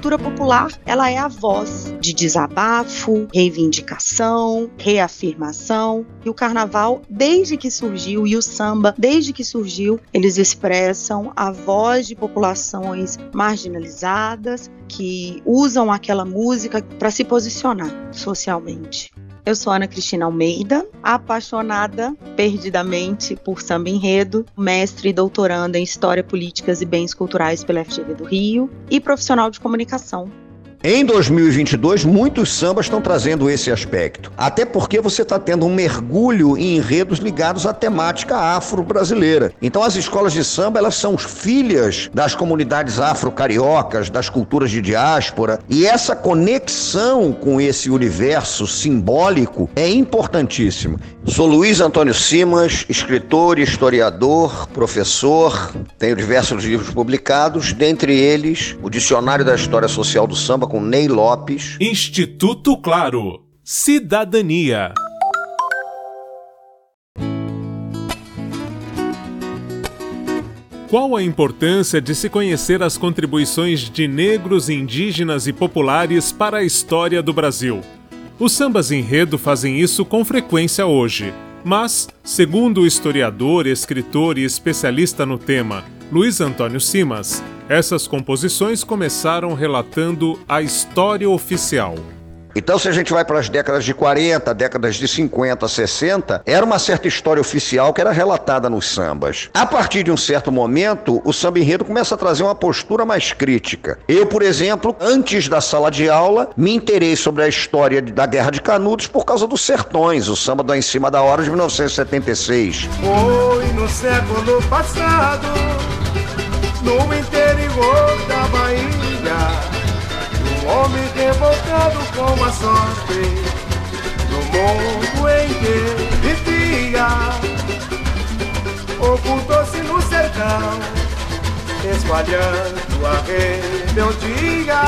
cultura popular, ela é a voz de desabafo, reivindicação, reafirmação. E o carnaval, desde que surgiu, e o samba, desde que surgiu, eles expressam a voz de populações marginalizadas que usam aquela música para se posicionar socialmente. Eu sou Ana Cristina Almeida, apaixonada perdidamente por samba enredo, mestre e doutoranda em História, Políticas e Bens Culturais pela FGV do Rio e profissional de comunicação em 2022, muitos sambas estão trazendo esse aspecto. Até porque você está tendo um mergulho em enredos ligados à temática afro-brasileira. Então, as escolas de samba, elas são filhas das comunidades afro-cariocas, das culturas de diáspora. E essa conexão com esse universo simbólico é importantíssima. Sou Luiz Antônio Simas, escritor, historiador, professor. Tenho diversos livros publicados, dentre eles o Dicionário da História Social do Samba com Ney Lopes. Instituto Claro. Cidadania. Qual a importância de se conhecer as contribuições de negros, indígenas e populares para a história do Brasil? Os sambas enredo fazem isso com frequência hoje, mas, segundo o historiador, escritor e especialista no tema, Luiz Antônio Simas, essas composições começaram relatando a história oficial. Então, se a gente vai para as décadas de 40, décadas de 50, 60, era uma certa história oficial que era relatada nos sambas. A partir de um certo momento, o samba enredo começa a trazer uma postura mais crítica. Eu, por exemplo, antes da sala de aula, me interei sobre a história da Guerra de Canudos por causa dos Sertões, o samba do Em Cima da Hora de 1976. Foi no século passado, no interior da Bahia homem revoltado com a sorte No mundo em que vivia Ocultou-se no sertão Espalhando a rebeldia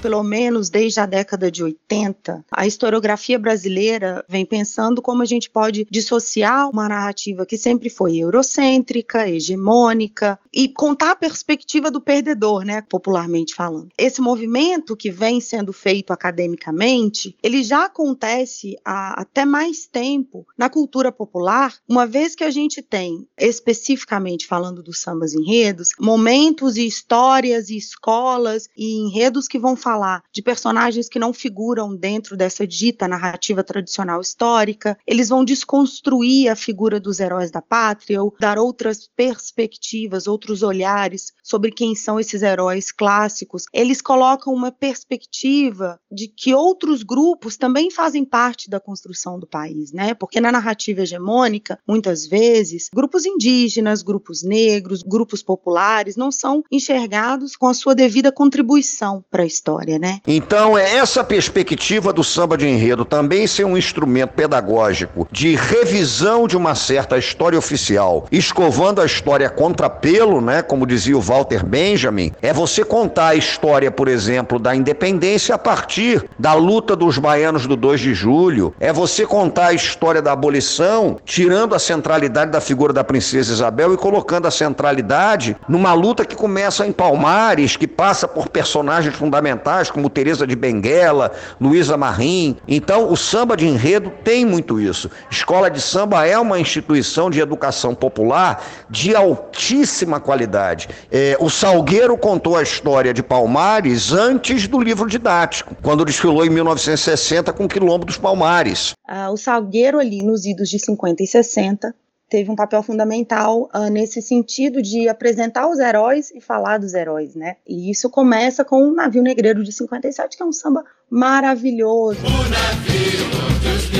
pelo menos desde a década de 80, a historiografia brasileira vem pensando como a gente pode dissociar uma narrativa que sempre foi eurocêntrica, hegemônica, e contar a perspectiva do perdedor, né, popularmente falando. Esse movimento que vem sendo feito academicamente, ele já acontece há até mais tempo na cultura popular, uma vez que a gente tem, especificamente falando dos sambas enredos, momentos e histórias e escolas e enredos que vão falar falar de personagens que não figuram dentro dessa dita narrativa tradicional histórica, eles vão desconstruir a figura dos heróis da pátria ou dar outras perspectivas, outros olhares sobre quem são esses heróis clássicos. Eles colocam uma perspectiva de que outros grupos também fazem parte da construção do país, né? Porque na narrativa hegemônica, muitas vezes, grupos indígenas, grupos negros, grupos populares não são enxergados com a sua devida contribuição para a história história, né? Então, é essa perspectiva do samba de enredo também ser um instrumento pedagógico de revisão de uma certa história oficial, escovando a história contra pelo, né, como dizia o Walter Benjamin, é você contar a história, por exemplo, da independência a partir da luta dos baianos do 2 de julho, é você contar a história da abolição, tirando a centralidade da figura da princesa Isabel e colocando a centralidade numa luta que começa em Palmares, que passa por personagens fundamentais como Teresa de Benguela, Luísa Marim. Então, o samba de enredo tem muito isso. Escola de samba é uma instituição de educação popular de altíssima qualidade. É, o Salgueiro contou a história de Palmares antes do livro didático, quando desfilou em 1960 com o Quilombo dos Palmares. Ah, o Salgueiro ali nos idos de 50 e 60 teve um papel fundamental uh, nesse sentido de apresentar os heróis e falar dos heróis, né? E isso começa com o Navio Negreiro de 57, que é um samba maravilhoso. O navio dos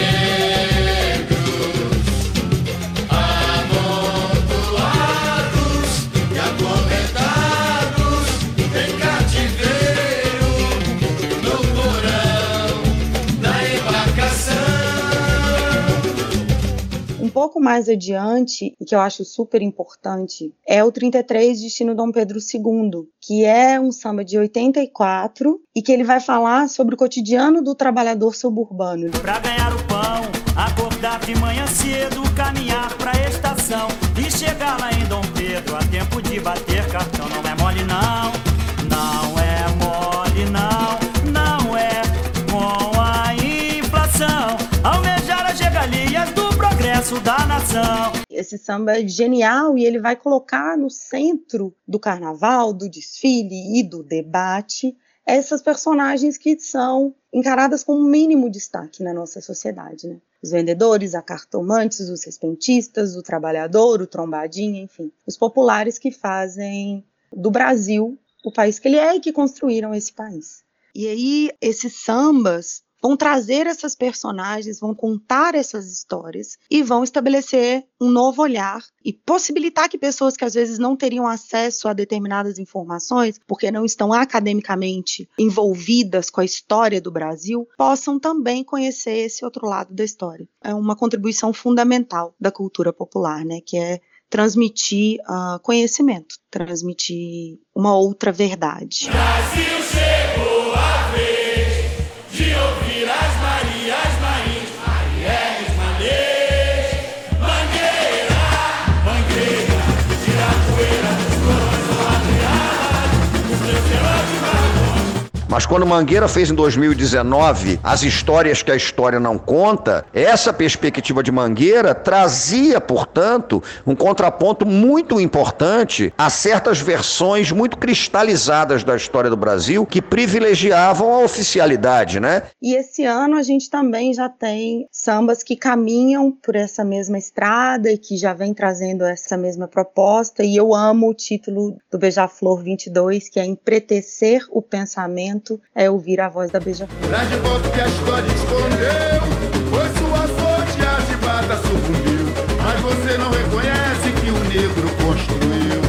pouco mais adiante, e que eu acho super importante, é o 33 Destino Dom Pedro II, que é um samba de 84 e que ele vai falar sobre o cotidiano do trabalhador suburbano. Pra ganhar o pão, acordar de manhã cedo, caminhar pra estação e chegar lá em Dom Pedro a tempo de bater cartão. Não é mole, não, coração. Esse samba é genial e ele vai colocar no centro do carnaval, do desfile e do debate essas personagens que são encaradas com o mínimo destaque na nossa sociedade, né? Os vendedores, a cartomantes, os respentistas, o trabalhador, o trombadinho, enfim, os populares que fazem do Brasil o país que ele é e que construíram esse país. E aí esses sambas vão trazer essas personagens, vão contar essas histórias e vão estabelecer um novo olhar e possibilitar que pessoas que às vezes não teriam acesso a determinadas informações, porque não estão academicamente envolvidas com a história do Brasil, possam também conhecer esse outro lado da história. É uma contribuição fundamental da cultura popular, né, que é transmitir uh, conhecimento, transmitir uma outra verdade. Brasil Mas quando Mangueira fez em 2019 as histórias que a história não conta, essa perspectiva de Mangueira trazia, portanto, um contraponto muito importante a certas versões muito cristalizadas da história do Brasil que privilegiavam a oficialidade, né? E esse ano a gente também já tem sambas que caminham por essa mesma estrada e que já vem trazendo essa mesma proposta. E eu amo o título do Beija-Flor 22, que é Empretecer o Pensamento é ouvir a voz da Beija-Flor. Grande que a história escondeu Foi sua sorte, a chibata sucumbiu Mas você não reconhece que o negro construiu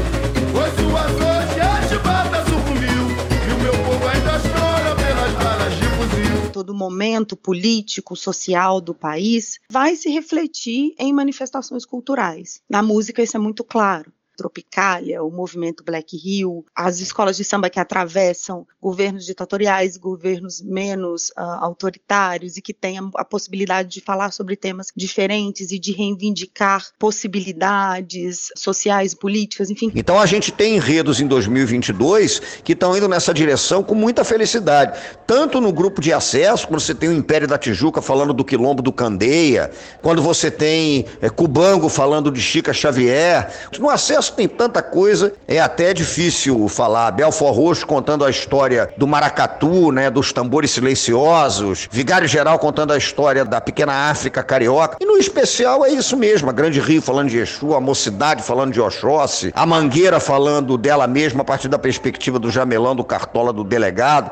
Foi sua sorte, a chibata sucumbiu E o meu povo ainda chora pelas balas de fuzil Todo momento político, social do país vai se refletir em manifestações culturais. Na música isso é muito claro. Tropicália, o movimento Black Hill, as escolas de samba que atravessam governos ditatoriais, governos menos uh, autoritários e que têm a, a, possibilidade de falar sobre temas diferentes e de reivindicar possibilidades sociais, políticas, enfim. Então a gente tem enredos em 2022 que estão indo nessa direção com muita felicidade. Tanto no grupo de acesso, quando você tem o Império da Tijuca falando do quilombo do Candeia, quando você tem é, Cubango falando de Chica Xavier, no acesso tem tanta coisa, é até difícil falar. Belfor Roxo contando a história do maracatu, né, dos tambores silenciosos, Vigário Geral contando a história da pequena África carioca. E no especial é isso mesmo, a Grande Rio falando de Exu, a Mocidade falando de Oxóssi, a Mangueira falando dela mesma a partir da perspectiva do Jamelão, do Cartola, do delegado.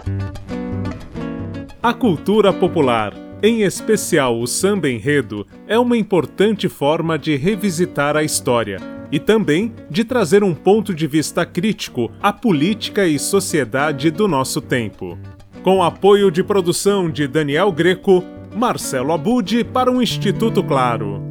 A cultura popular, em especial o samba enredo, é uma importante forma de revisitar a história e também de trazer um ponto de vista crítico à política e sociedade do nosso tempo. Com apoio de produção de Daniel Greco, Marcelo Abude para o Instituto Claro.